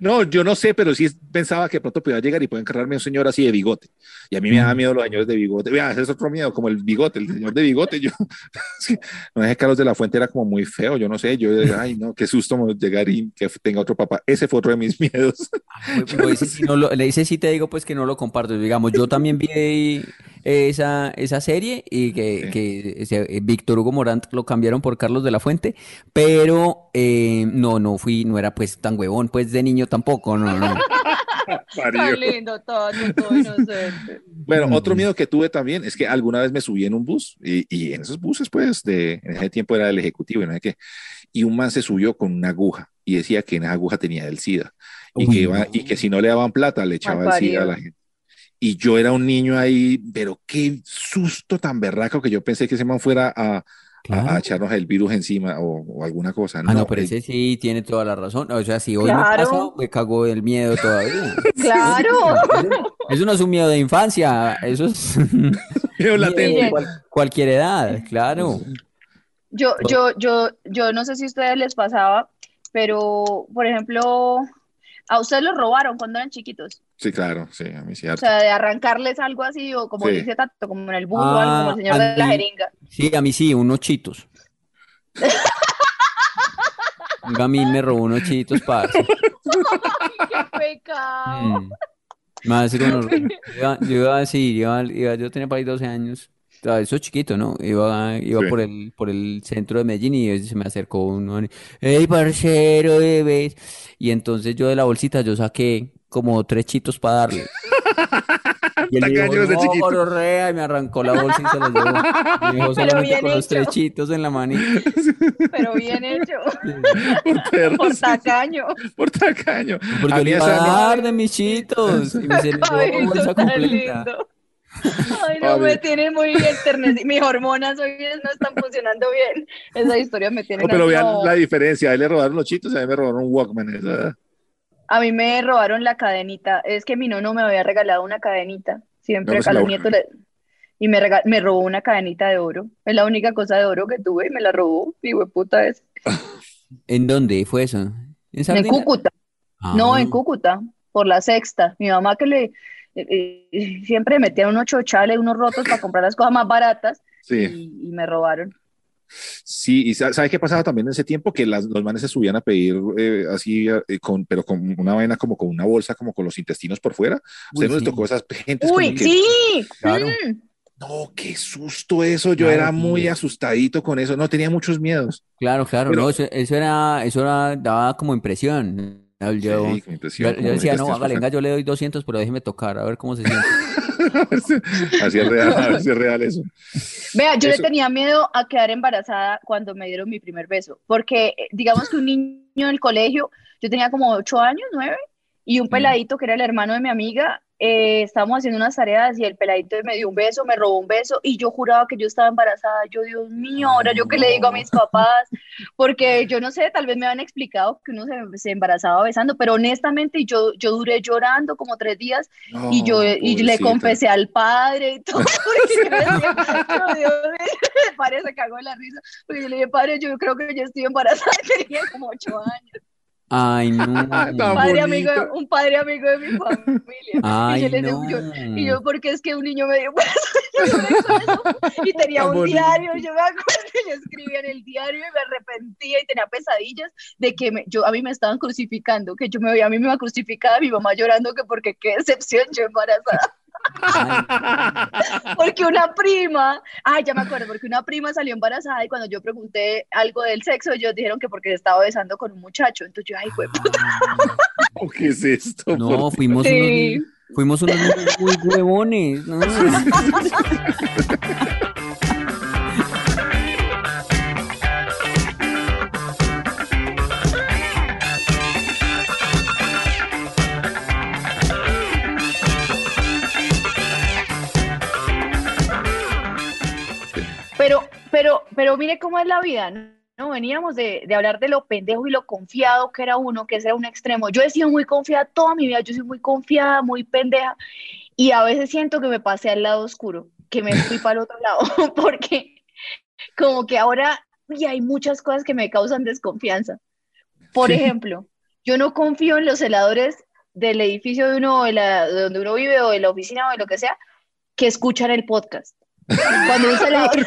No, yo no sé, pero sí pensaba que pronto podía llegar y puede encargarme un señor así de bigote. Y a mí me Mm. daba miedo los señores de bigote. Vea, ese es otro miedo, como el bigote, el señor de bigote. Yo, no es que Carlos de la Fuente era como muy feo, yo no sé. Yo, ay, no, qué susto llegar y que tenga otro papá. Ese fue otro de mis miedos. Pues, pues, no lo- ese sí te digo pues que no lo comparto. Digamos, yo también vi esa, esa serie y que, Sí. que ese, eh, Víctor Hugo Morant lo cambiaron por Carlos de la Fuente, pero eh, no, no fui, no era pues tan huevón pues de niño tampoco, no, no. Tan lindo, todo, todo inocente. Bueno, otro miedo que tuve también es que alguna vez me subí en un bus y, y en esos buses, pues, de, en ese tiempo era el ejecutivo y no sé qué, y un man se subió con una aguja y decía que en esa aguja tenía el SIDA y, Uy, que, iba- y que si no le daban plata le echaba el SIDA a la gente. Y yo era un niño ahí, pero qué susto tan berraco que yo pensé que ese man fuera a, a- Claro. a echarnos el virus encima o, o alguna cosa. Ah, no, pero el- ese sí tiene toda la razón. O sea, si hoy me Claro. pasa, me cago el miedo todavía. Claro. Eso no es un miedo de infancia, eso es miedo miedo latente. de cual- cualquier edad, claro. Yo, yo, yo, yo no sé si a ustedes les pasaba, pero, por ejemplo, a ustedes los robaron cuando eran chiquitos. Sí, claro, sí, a mí sí. O sea, de arrancarles algo así, o como Sí. dice Tato, como en el bus o algo, como el Ah, señor a de la jeringa. Sí, a mí sí, unos chitos. Un gamín me robó unos chitos, parce. ¡Qué pecado! Mm. Más con yo iba, yo iba iba, iba- yo tenía para ahí 12 años. Todavía Eso chiquito, ¿no? Iba, iba Sí. por el, por el centro de Medellín y se me acercó uno. ¡Ey, parcero, bebés! Y entonces yo de la bolsita yo saqué como tres chitos para darle. Y él dijo, Tacaños de no, chiquito. gonorrea", y me arrancó la bolsa y se la llevó. Me dejó solamente bien con los hecho. tres chitos en la manita. Pero bien hecho. Por perros, Por tacaño. por tacaño. Porque A yo mí le iba esa- a dar de mis chitos. Y me se llevó Ay, eso bolsa tan completa. lindo. Ay, no, me tienen muy enternecido. Mis hormonas hoy no están funcionando bien. Esa historia me tiene No, pero vean no. la diferencia. A él le robaron los chitos y a mí me robaron un Walkman. esa- A mí me robaron la cadenita. Es que mi nono me había regalado una cadenita. Siempre No, pues a los nietos le- Y me, rega- me robó una cadenita de oro. Es la única cosa de oro que tuve y me la robó. Y puta es. ¿En dónde fue eso? ¿En? Cúcuta. No, Ah. en Cúcuta. Por la sexta. Mi mamá que le... eh, eh, siempre metía unos chochales, unos rotos para comprar las cosas más baratas. Sí, Y, y me robaron. sí. ¿Y sa- sabe qué pasaba también en ese tiempo? Que las, los manes se subían a pedir eh, así, eh, con, pero con una vaina como con una bolsa, como con los intestinos por fuera. Uy, ¿Usted no les sí. tocó esas gentes como ¡Uy, que, sí! Claro. Mm. no, qué susto eso. Yo Claro, era sí. muy asustadito con eso. No, tenía muchos miedos. Claro, claro, Pero- no, eso, eso era, eso era, daba como impresión. Yo, Sí, decía, no, hágale, venga, yo le doy 200, pero déjeme tocar, a ver cómo se siente. Así es real, así es real eso. Vea, yo Eso- le tenía miedo a quedar embarazada cuando me dieron mi primer beso, porque eh, digamos que un niño en el colegio, yo tenía como ocho años, nueve, y un peladito que era el hermano de mi amiga, eh, estábamos haciendo unas tareas y el peladito me dio un beso, me robó un beso y yo juraba que yo estaba embarazada. Yo, Dios mío, ahora yo qué le digo a mis papás, porque yo no sé, tal vez me habían explicado que uno se, se embarazaba besando, pero honestamente yo, yo duré llorando como tres días y yo y le confesé al padre y todo, porque yo decía, "Pero Dios mío", padre se cagó de la risa, porque yo le dije, padre, yo creo que yo estoy embarazada, tenía como ocho años. Ay, no. Tan Padre amigo, bonito. un padre amigo de mi familia. Ay, y yo le decía, no. yo- y yo, porque es que un niño me dio un eso, y tenía Tan un bonito. diario, yo me acuerdo, yo escribía en el diario y me arrepentía y tenía pesadillas de que me- yo, a mí me estaban crucificando, que yo me veía a mí misma crucificada, mi mamá llorando que porque qué decepción yo embarazada. Porque una prima, ay, ya me acuerdo, porque una prima salió embarazada y cuando yo pregunté algo del sexo, ellos dijeron que porque se estaba besando con un muchacho. Entonces yo, ay, fue Oh, ¿Qué es esto? no, fuimos Sí. unos, fuimos unos muy huevones, ¿no? Pero, pero, pero mire cómo es la vida, ¿no? ¿no? Veníamos de, de hablar de lo pendejo y lo confiado que era uno, que ese era un extremo. Yo he sido muy confiada toda mi vida, yo soy muy confiada, muy pendeja, y a veces siento que me pasé al lado oscuro, que me fui para el otro lado, porque como que ahora y hay muchas cosas que me causan desconfianza. Por ejemplo, yo no confío en los celadores del edificio de uno, de, la, de donde uno vive, o de la oficina, o de lo que sea, que escuchan el podcast. Cuando un celador...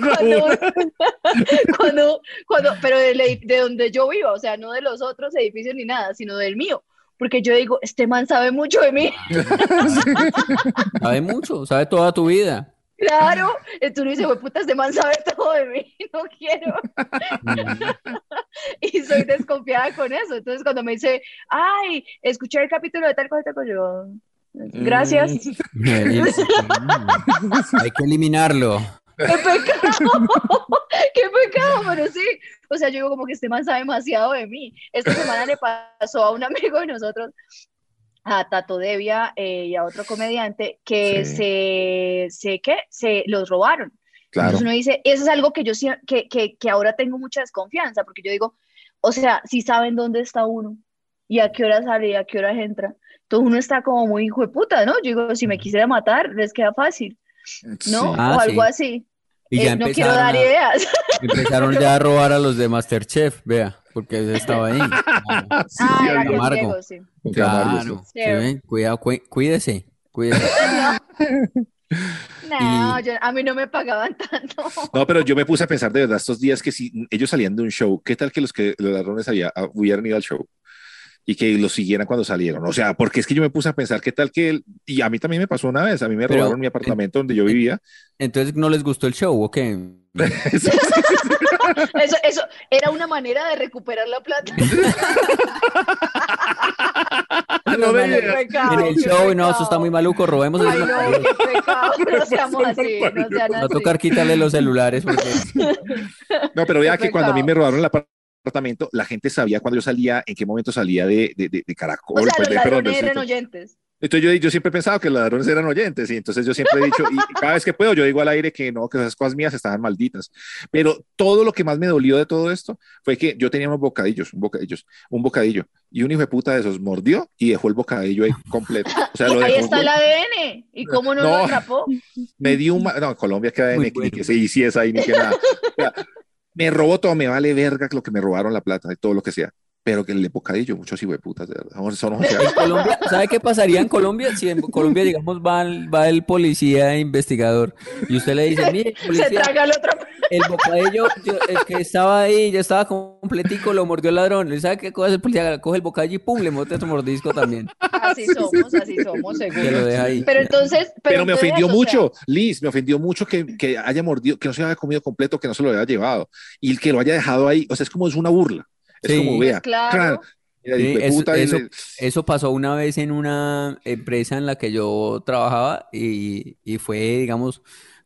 cuando, cuando, cuando, pero de, la- de donde yo vivo, o sea, no de los otros edificios ni nada, sino del mío. Porque yo digo, este man sabe mucho de mí. Sabe mucho, sabe toda tu vida. Claro, entonces uno dice, "Güey, puta, este man sabe todo de mí, no quiero. y soy desconfiada con eso. Entonces, cuando me dice, ay, escuché el capítulo de tal cosa, tal cosa", yo, gracias. Hay que eliminarlo. ¡Qué pecado! ¡Qué pecado! Pero sí, o sea, yo digo como que este man sabe demasiado de mí. Esta semana le pasó a un amigo de nosotros, a Tato Devia eh, y a otro comediante, que Sí. se, se, ¿qué? Se los robaron. Claro. Entonces uno dice, eso es algo que yo que, que, que ahora tengo mucha desconfianza, porque yo digo, o sea, si saben dónde está uno y a qué hora sale y a qué hora entra, entonces uno está como muy hijo de puta, ¿no? Yo digo, si me quisiera matar, les queda fácil, ¿no? Sí. Ah, o algo sí. así. Y Eh, ya no quiero empezaron dar a- ideas. Empezaron ya a robar a los de Masterchef, vea, porque ese estaba ahí. Sí, Ah, sí, Claro, sí. ¿sí ven? Cuidado, cuí- cuídese, cuídese. No, Y- yo- a mí no me pagaban tanto. No, pero yo me puse a pensar de verdad estos días que si ellos salían de un show, ¿qué tal que los que los ladrones había, ah, hubieran ido al show y que los siguieran cuando salieron? O sea, porque es que yo me puse a pensar qué tal que él- y a mí también me pasó una vez, a mí me Pero- robaron mi apartamento donde yo vivía. Entonces, ¿no les gustó el show o qué? Eso- Eso, eso era una manera de recuperar la plata. no me En el show, no, eso está muy maluco, robemos el Ay, no, qué pecado. No seamos así, no sean Va a así. tocar quitarle los celulares porque No, pero vea que cuando a mí me robaron el apartamento, la gente sabía cuando yo salía, en qué momento salía de, de, de- de Caracol. O sea, pues, los de- perdón, eran oyentes. Entonces yo, yo siempre he pensado que los ladrones eran oyentes y entonces yo siempre he dicho, y cada vez que puedo, yo digo al aire que no, que esas cosas mías estaban malditas. Pero todo lo que más me dolió de todo esto fue que yo tenía unos bocadillos, un bocadillos, un bocadillo, y un hijo de puta de esos mordió y dejó el bocadillo ahí completo. O sea, lo Ahí está el ADN. ¿Y cómo no, lo No. atrapó? me dio un... No, en Colombia queda Muy ni, ni bueno. que se hiciese ahí, ni que nada. O sea, me robó todo, me vale verga lo que me robaron la plata, de todo lo que sea. Pero que el bocadillo, muchos hijos de putas, de verdad. Son- Colombia, ¿sabe qué pasaría en Colombia? Si en Colombia, digamos, va el, va el policía investigador y usted le dice, mire, Se traga el otro. El bocadillo, yo- el que estaba ahí, ya estaba completico, lo mordió el ladrón. ¿Y sabe qué cosa el policía? Coge el bocadillo y pum, le mete otro mordisco también. Así somos, así somos, lo seguro. deja ahí. Pero entonces. Pero, me entonces, ofendió o sea, mucho, Liz, me ofendió mucho que, que haya mordido, que no se lo haya comido completo, que no se lo haya llevado y que lo haya dejado ahí. O sea, es como es una burla. Es Sí. como, vea, Pues claro. mira, Sí, eso- el- Eso pasó una vez en una empresa en la que yo trabajaba y, y fue, digamos,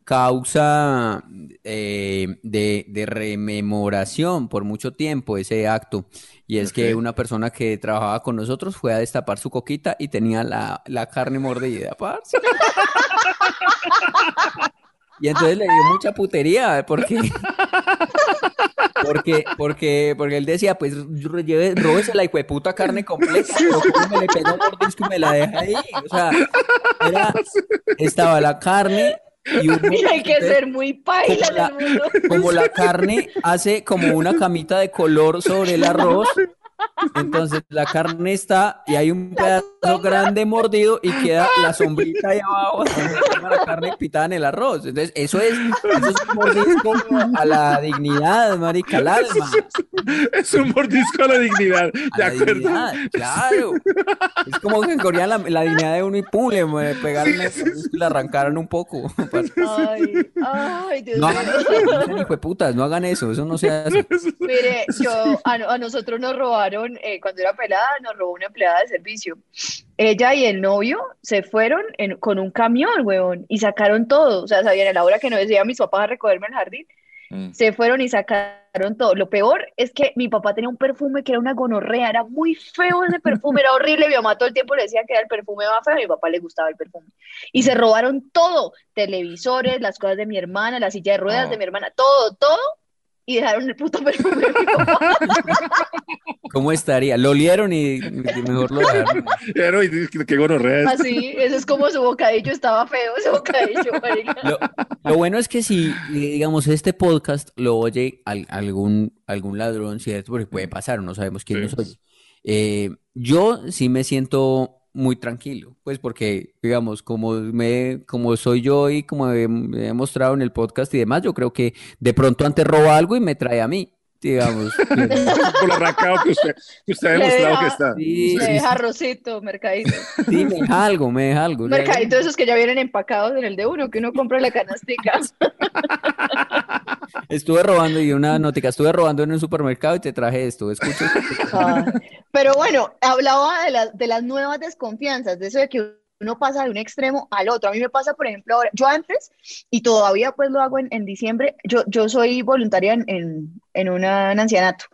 causa eh, de, de rememoración por mucho tiempo ese acto. Y es que una persona que trabajaba con nosotros fue a destapar su coquita y tenía la, la carne mordida, parce. Y entonces le dio mucha putería porque porque porque porque él decía, pues lleve, róbese la hijueputa carne completa, pero me le pegó un mordisco y me la deja ahí. O sea, era, estaba la carne y hay que ser muy paila como la- en el mundo. como la carne hace como una camita de color sobre el arroz, entonces la carne está y hay un pedazo grande mordido y queda la sombrita ahí abajo, la carne pitada en el arroz. Entonces, eso es, eso es un mordisco a la dignidad, marica, al alma. es un mordisco a la dignidad, A de la acuerdo. dignidad, claro. Es como que corrían la, la dignidad de uno y pum, le me pegaron mordisco y le arrancaron un poco. Ay, ay, Dios No mío. hagan eso, no sean hijueputas, no hagan eso, eso no se hace. Mire, yo, a, a nosotros nos robaron, eh, cuando era pelada, nos robó una empleada de servicio. Ella y el novio se fueron en- con un camión, huevón, y sacaron todo. O sea, sabían a la hora que no decía mis papás a recogerme al jardín, Mm. se fueron y sacaron todo. Lo peor es que mi papá tenía un perfume que era una gonorrea, era muy feo ese perfume, era horrible. Mi mamá todo el tiempo le decía que era el perfume más feo, a mi papá le gustaba el perfume. Y se robaron todo, televisores, las cosas de mi hermana, la silla de ruedas Oh. de mi hermana, todo, todo y dejaron el puto perfume de mi papá. ¿Cómo estaría? Lo olieron y y mejor lo dejaron. Pero, qué- gonorrea. Así, eso es como su bocadillo estaba feo, ese bocadillo, marica. Lo, lo bueno es que si, digamos, este podcast lo oye al- algún, algún ladrón, ¿cierto? Porque puede pasar, no sabemos quién nos oye. Eh, yo sí me siento muy tranquilo, pues porque, digamos, como me, como soy yo y como he, he mostrado en el podcast y demás, yo creo que de pronto antes roba algo y me trae a mí, digamos. Por lo arrancado que usted, que usted ha demostrado deja- que está. Sí, sí, deja arrocito, mercadito. sí, me deja algo, me deja algo. Mercadito de esos que ya vienen empacados en el de uno, que uno compra la canastica. Estuve robando y una notica, estuve robando en un supermercado y te traje esto, escucha. Ah, Pero bueno, hablaba de, las de las nuevas desconfianzas, de eso de que uno pasa de un extremo al otro. A mí me pasa, por ejemplo, ahora, yo antes, y todavía pues lo hago en, en diciembre, yo, yo soy voluntaria en, en, en una- un ancianato,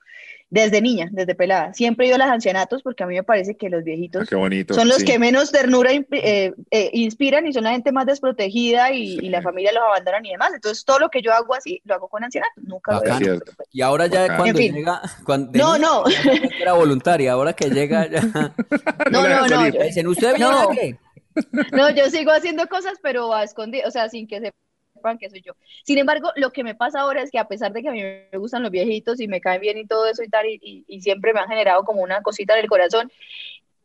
desde niña, desde pelada. Siempre he ido a los ancianatos porque a mí me parece que los viejitos Ah, bonito. son los sí. que menos ternura eh, eh, inspiran y son la gente más desprotegida y, y la familia los abandonan y demás. Entonces, todo lo que yo hago así, lo hago con ancianatos. Nunca pero pues- Y ahora ya Bacán. cuando En llega, cuando, No, niña no. era voluntaria, ahora que llega ya No, no, no. dicen, ¿usted viene No. a qué? No, yo sigo haciendo cosas, pero a escondidas, o sea, sin que sepan que soy yo. Sin embargo, lo que me pasa ahora es que a pesar de que a mí me gustan los viejitos y me caen bien y todo eso y tal, y, y- y siempre me han generado como una cosita en el corazón,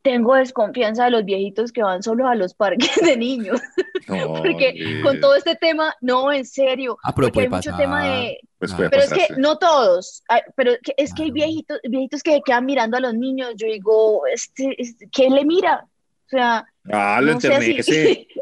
tengo desconfianza de los viejitos que van solos a los parques de niños, No, porque eh, con todo este tema, no, en serio, Ah, pero porque hay puede mucho pasar. tema de, Pues Ah. puede pero es que no todos, ay, pero es que hay viejitos, viejitos que quedan mirando a los niños, yo digo, este, este, ¿quién le mira? O sea, Ah, lo no enternece.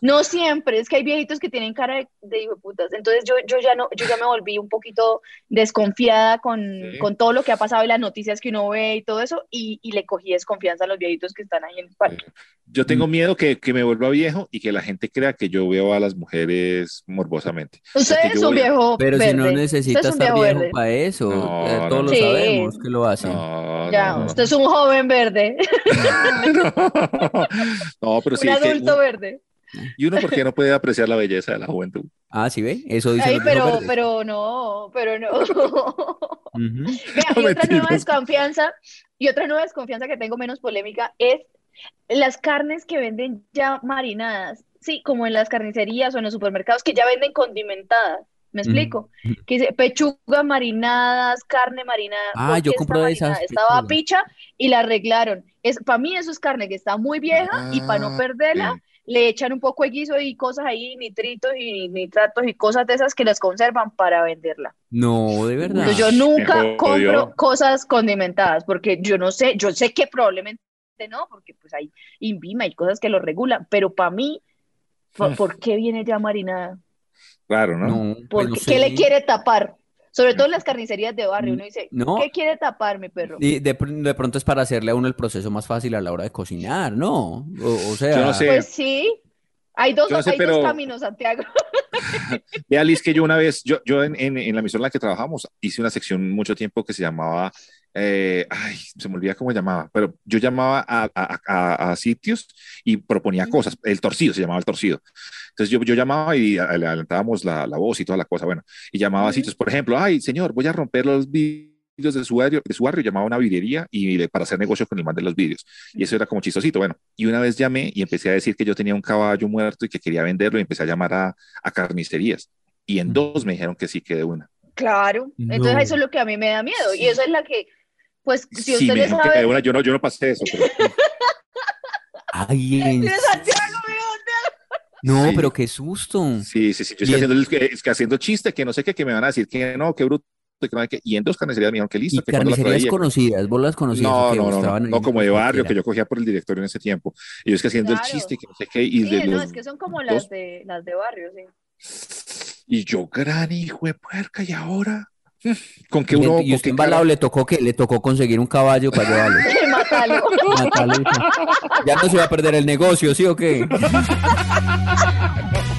No siempre, es que hay viejitos que tienen cara de, de hijo de putas. Entonces yo, yo ya no, yo ya me volví un poquito desconfiada con, Sí. con todo lo que ha pasado y las noticias que uno ve y todo eso, y, y le cogí desconfianza a los viejitos que están ahí en el parque. Yo tengo miedo que, que me vuelva viejo y que la gente crea que yo veo a las mujeres morbosamente. Usted que es un viejo Pero si no verde. necesita Usted es estar viejo para eso, No, eh, no, todos lo Sí. sabemos que lo hacen. No, Ya, no, usted es un joven verde, no, pero sí. un adulto verde. y uno, ¿por qué no puede apreciar la belleza de la juventud? Ah, ¿sí ve? Eso dice Ay, pero, pero no, pero no. Vea, y otra nueva desconfianza, y otra nueva desconfianza que tengo menos polémica es las carnes que venden ya marinadas, sí, como en las carnicerías o en los supermercados que ya venden condimentadas. ¿Me explico? Que dice pechugas marinadas, carne marinada. Ah, ¿Por yo está de esas? Estaba picha y la arreglaron. Es, para mí eso es carne que está muy vieja y para no Ah, perderla sí. le echan un poco de guiso y cosas ahí, nitritos y nitratos y cosas de esas que las conservan para venderla. No, de verdad. Entonces yo nunca compro cosas condimentadas porque yo no sé, yo sé que probablemente no, porque pues hay INVIMA y cosas que lo regulan, pero para mí, ¿por, por qué viene ya marinada? Claro, ¿no? No, ¿Por pues no qué, le quiere tapar? Sobre todo en las carnicerías de barrio, uno dice, No. ¿qué quiere tapar mi perro? Y de, de pronto es para hacerle a uno el proceso más fácil a la hora de cocinar, ¿no? O, o sea, Yo no sé. Pues sí, hay dos, Yo no sé, hay dos pero- caminos, Santiago. Vea, Liz, que yo una vez, yo, yo en, en, en la emisora en la que trabajamos, hice una sección mucho tiempo que se llamaba, eh, ay, se me olvida cómo llamaba, pero yo llamaba a, a, a, a sitios y proponía cosas. El torcido se llamaba el torcido. Entonces yo, yo llamaba y le adelantábamos la, la voz y toda la cosa, bueno, y llamaba a sitios, por ejemplo, ay, señor, voy a romper los vidrios de su barrio, de su barrio, llamaba a una vidriería y para hacer negocio con el man de los vidrios. Y eso era como chistosito, bueno. Y una vez llamé y empecé a decir que yo tenía un caballo muerto y que quería venderlo y empecé a llamar a, a carnicerías. Y en dos me dijeron que sí, que de una. Claro, entonces No. eso es lo que a mí me da miedo y eso es la que, pues, si sí, usted me le dijeron que de sabe, una. Yo no, yo no pasé eso, pero ay, en- no, Sí. pero qué susto. sí, sí, sí. Yo estoy en- haciendo, el, es que haciendo chiste, que no sé qué, que me van a decir que no, que bruto. que no sé qué. Y en dos carnicerías me dijeron que listo, Y que carnicerías conocidas, vos las conocías o No, qué? no, ¿O no, no, como de barrio que yo cogía por el directorio en ese tiempo. Y yo es que haciendo el chiste, que no sé qué, y Sí, de no, los es que son como dos. las de las de barrio, sí. Y yo, gran hijo de puerca, y ahora, con que Y, uno. y usted embalado cara- le tocó que le tocó conseguir un caballo para llevarlo. Mátalo. Matarlo. Ya no se va a perder el negocio, ¿sí o qué?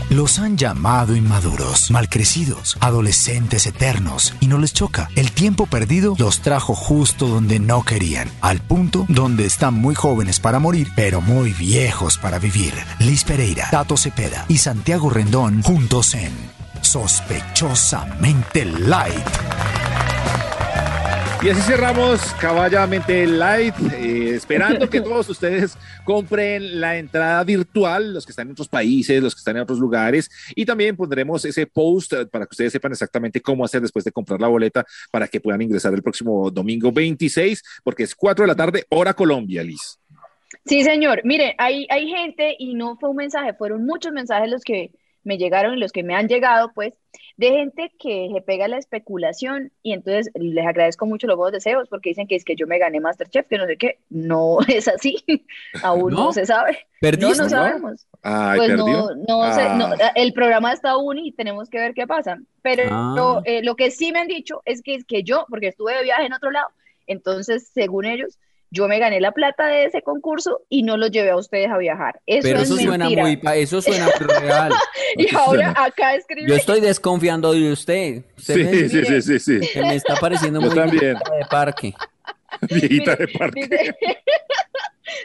Los han llamado inmaduros, malcrecidos, adolescentes eternos, y no les choca. El tiempo perdido los trajo justo donde no querían, al punto donde están muy jóvenes para morir, pero muy viejos para vivir. Liz Pereira, Tato Cepeda y Santiago Rendón juntos en sospechosamente light. Y así cerramos Caballamente Light, eh, esperando que todos ustedes compren la entrada virtual, los que están en otros países, los que están en otros lugares, y también pondremos ese post eh, para que ustedes sepan exactamente cómo hacer después de comprar la boleta para que puedan ingresar el próximo domingo 26, porque es 4 de la tarde, hora Colombia, Liz. Sí, señor. Mire, hay, hay gente, y no fue un mensaje, fueron muchos mensajes los que me llegaron y los que me han llegado, pues, de gente que se pega la especulación y entonces les agradezco mucho los buenos deseos porque dicen que es que yo me gané Masterchef, que no sé qué, no es así, aún no, ¿No? se sabe. ¿Perdiste? No, no ¿No? sabemos. Ay, Pues perdió. no, no, sé, Ah. no, el programa está aún y tenemos que ver qué pasa. Pero Ah. eh, lo que sí me han dicho es que, es que yo, porque estuve de viaje en otro lado, entonces, según ellos, yo me gané la plata de ese concurso y no los llevé a ustedes a viajar. Eso Pero es eso suena mentira. muy, eso suena muy real. Y Eso ahora suena. acá escribe. Yo estoy desconfiando de usted. Usted Sí, me, sí, sí, sí, sí. que me está pareciendo Yo muy también. viejita de parque. Viejita de parque.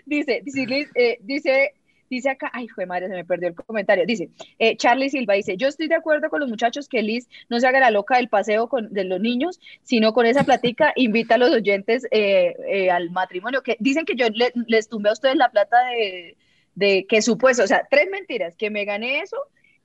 Dice, dice, dice, Liz, eh, dice, dice acá, ay, fue madre, se me perdió el comentario. Dice, eh, Charlie Silva dice, yo estoy de acuerdo con los muchachos que Liz no se haga la loca del paseo con, de los niños, sino con esa platica invita a los oyentes eh, eh, al matrimonio. Que dicen que yo le- les tumbé a ustedes la plata de, de que supuesto, o sea, tres mentiras, que me gané eso,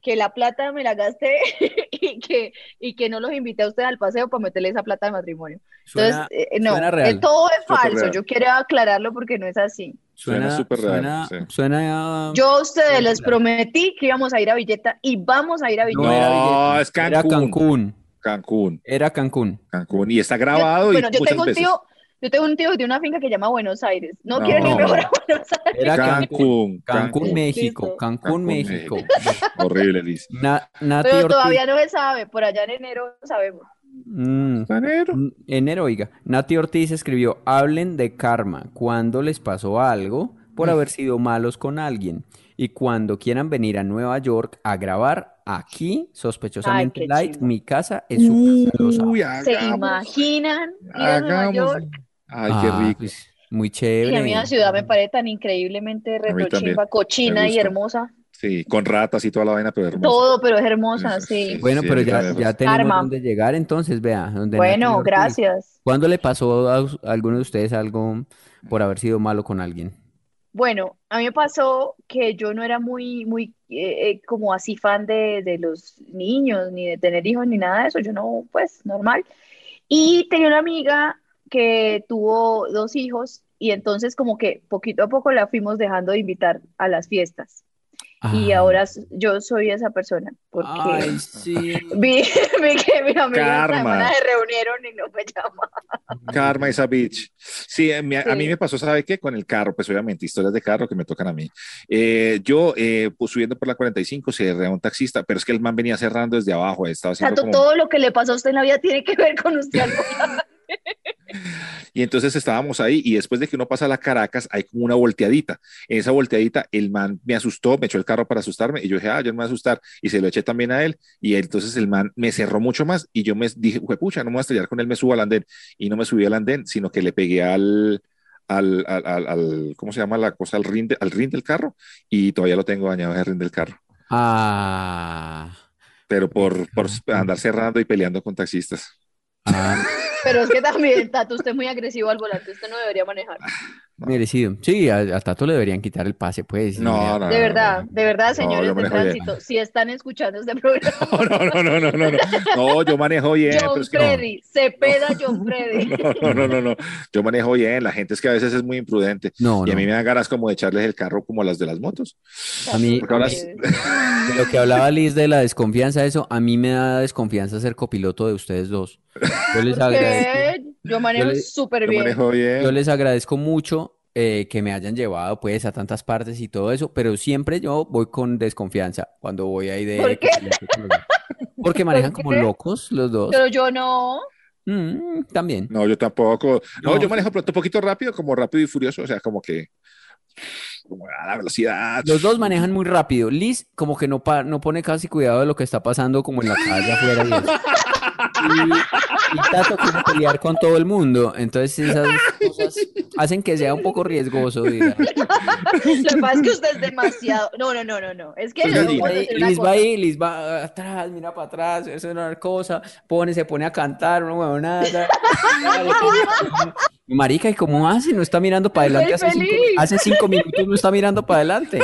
que la plata me la gasté y que, y que no los invité a ustedes al paseo para meterle esa plata de matrimonio. Suena, Entonces, eh, no, eh, todo es falso. Yo quiero aclararlo porque no es así. Suena suena, súper real, suena, sí. suena- Yo a ustedes les claro. prometí que íbamos a ir a Villeta y vamos a ir a No Villeta. era No, Villeta, es Era Cancún. Cancún. Cancún, Era Cancún. Cancún. Y está grabado bueno, y yo muchas tengo un veces. tío, yo tengo un tío que tiene una finca que se llama Buenos Aires. No, No. quiero ni mejor a Buenos Aires. Era Cancún. Cancún. México. Cancún, Cancún, México. Horrible, Liz. Na- Nati Pero Ortiz. todavía no se sabe. Por allá en enero sabemos. Mm, Enero. mm, enero, oiga. Nati Ortiz escribió, hablen de karma, cuando les pasó algo por haber sido malos con alguien. Y cuando quieran venir a Nueva York a grabar aquí, sospechosamente Ay, light, mi casa es su casa. Uy, ¿Se hagamos, imaginan ir a Nueva hagamos. York? Ay, Ah, qué rico. pues, muy Y a chévere. mí la ciudad me parece tan increíblemente retrochimba, cochina y hermosa. Sí, con ratas y toda la vaina, pero hermoso. Todo, pero es hermosa, sí. sí. Bueno, pero ya, ya tenemos Karma. dónde llegar, entonces, vea. Donde Bueno, gracias. ¿Cuándo le pasó a a alguno de ustedes algo por haber sido malo con alguien? Bueno, a mí me pasó que yo no era muy, muy, eh, eh, como así fan de, de los niños, ni de tener hijos, ni nada de eso. Yo no, pues, normal. Y tenía una amiga que tuvo dos hijos y entonces como que poquito a poco la fuimos dejando de invitar a las fiestas. Y ahora yo soy esa persona, porque Ay, sí. vi, vi que mis semana se reunieron y no me llamaron. Karma is a bitch. Sí, a mí, a Sí. mí me pasó, ¿sabe qué? Con el carro, pues obviamente, historias de carro que me tocan a mí. Eh, yo, eh, pues subiendo por la 45, se derribó un taxista, pero es que el man venía cerrando desde abajo, estaba haciendo como... todo lo que le pasó a usted en la vida tiene que ver con usted. Y entonces estábamos ahí y después de que uno pasa a la Caracas hay como una volteadita. En esa volteadita el man me asustó, me echó el carro para asustarme y yo dije, ah, yo no me voy a asustar y se lo eché también a él y entonces el man me cerró mucho más y yo me dije, pucha, no me voy a estrellar con él, me subo al andén y no me subí al andén, sino que le pegué al... Al, al, al, al- ¿cómo se llama la cosa? Al rin, de- al rin del carro y todavía lo tengo dañado el rin del carro, Ah. pero por, por andar cerrando y peleando con taxistas. Ah, Pero es que también, Tato, usted es muy agresivo al volante, usted no debería manejar. merecido. Sí, a, a Tato le deberían quitar el pase, pues. No, no, De no, verdad, no. de verdad, señores de bien. tránsito, si están escuchando este programa, No, no, no, no, no, no, no, no, yo manejo bien, pero John es que no. Freddy, Cepeda John Freddy. No, no, no, no, no. Yo manejo bien. La gente es que a veces es muy imprudente. No, Y a mí me dan ganas como de echarles el carro como a las de las motos. A mí, de lo que hablaba Liz de la desconfianza, eso, a mí me da desconfianza ser copiloto de ustedes dos. Yo les agradezco, Yo manejo súper bien. bien. yo les agradezco mucho eh, que me hayan llevado pues a tantas partes y todo eso, pero siempre yo voy con desconfianza cuando voy ahí de ¿Por qué? Porque manejan ¿Por como qué? locos los dos. Pero yo no. Mm, también. No, yo tampoco. No, No. yo manejo pronto un poquito rápido, como rápido y furioso. O sea, como que como a la velocidad. Los dos manejan muy rápido. Liz como que no, pa- no pone casi cuidado de lo que está pasando como en la calle afuera y y, Tato quiere pelear con todo el mundo. Entonces esas cosas hacen que sea un poco riesgoso, dirá. Lo que pasa es que usted es demasiado. No, no, no, no, no. Es que Pues yo gallina. voy a Ahí, Liz va ahí, Liz va atrás, mira para atrás, eso es una cosa, pone, se pone a cantar, una huevonada. Marica, ¿y cómo hace? No está mirando para adelante hace cinco, hace cinco minutos, no está mirando para adelante.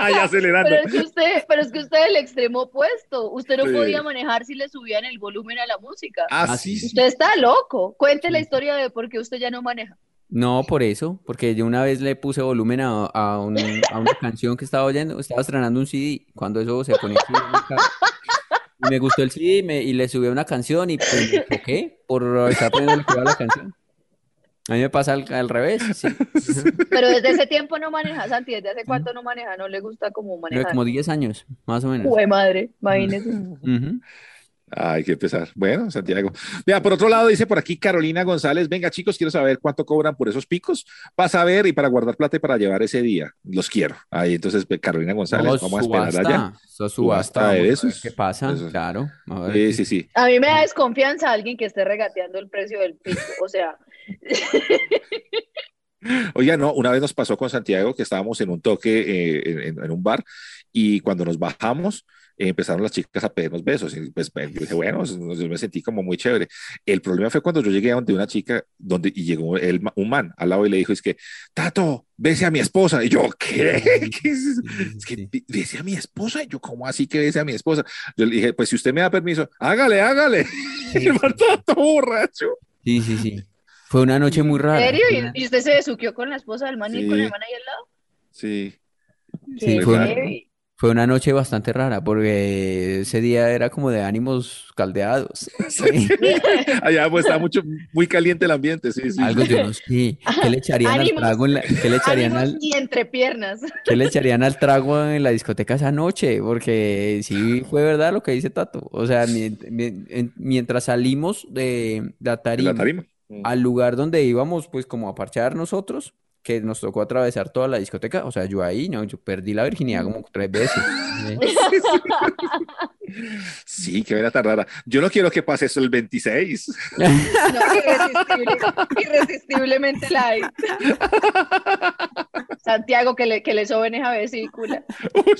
Ay, acelerando. Pero es que usted, pero es que usted es el extremo opuesto. Usted no Sí. podía manejar si le subían el volumen a la música. Ah, sí. Usted está loco. Cuente la historia de por qué usted ya no maneja. No, por eso, porque yo una vez le puse volumen a, a un- a una canción que estaba oyendo, estaba estrenando un CD, cuando eso se ponía así en el carro. Y me gustó el CD me- y le subí una canción y pues me choqué por estar poniendo cuidado a la canción. A mí me pasa al, al revés, sí. Pero desde ese tiempo no maneja, Santi. ¿Desde hace cuánto no maneja? No le gusta como manejar. Como 10 años, más o menos. Jue madre, imagínese. Ujú. Ay, qué pesar. Bueno, Santiago. Vea, por otro lado, dice por aquí Carolina González, venga chicos, quiero saber cuánto cobran por esos picos para saber y para guardar plata y para llevar ese día. Los quiero. Ahí entonces, pues, Carolina González, No, vamos a esperar subasta, allá. eso Subasta subasta, de besos. ¿Qué pasa? Eso. Claro. a ver Sí, sí, sí. A mí me da desconfianza alguien que esté regateando el precio del piso. O sea, Oiga, no, una vez nos pasó con Santiago que estábamos en un toque eh, en, en un bar y cuando nos bajamos empezaron las chicas a pedirnos besos y pues yo dije, bueno, yo me sentí como muy chévere. El problema fue cuando yo llegué a donde una chica donde, y llegó el, un man al lado y le dijo, es que, Tato, bese a mi esposa. Y yo, ¿qué? ¿Qué es eso? Es que "Be- bese a mi esposa. Y yo, ¿cómo así que bese a mi esposa? Yo le dije, pues si usted me da permiso, hágale, hágale. Y el man estaba todo borracho. Sí, sí, sí. Fue una noche muy ¿en rara. serio? fue una- ¿Y, y usted se besuqueó con la esposa del man y Sí. con el man ahí al lado? Sí. Sí, fue. Fue una noche bastante rara porque ese día era como de ánimos caldeados. Sí. Allá pues está mucho, muy caliente el ambiente, sí, sí. Algo yo no sé. ¿Qué le echarían al trago en la, qué le echarían al, y entre piernas. qué le echarían al trago en la discoteca esa noche? Porque sí fue verdad lo que dice Tato. O sea, mien- mien- en- mientras salimos de la En la tarima tarima. al lugar donde íbamos, pues como a parchar nosotros, que nos tocó atravesar toda la discoteca. O sea, yo ahí, no, yo perdí la virginidad como tres veces. Sí, qué vera tan rara. Yo no quiero que pase eso el 26. No, irresistible, irresistiblemente light. Santiago, que le, que le soben esa vesícula. Uy,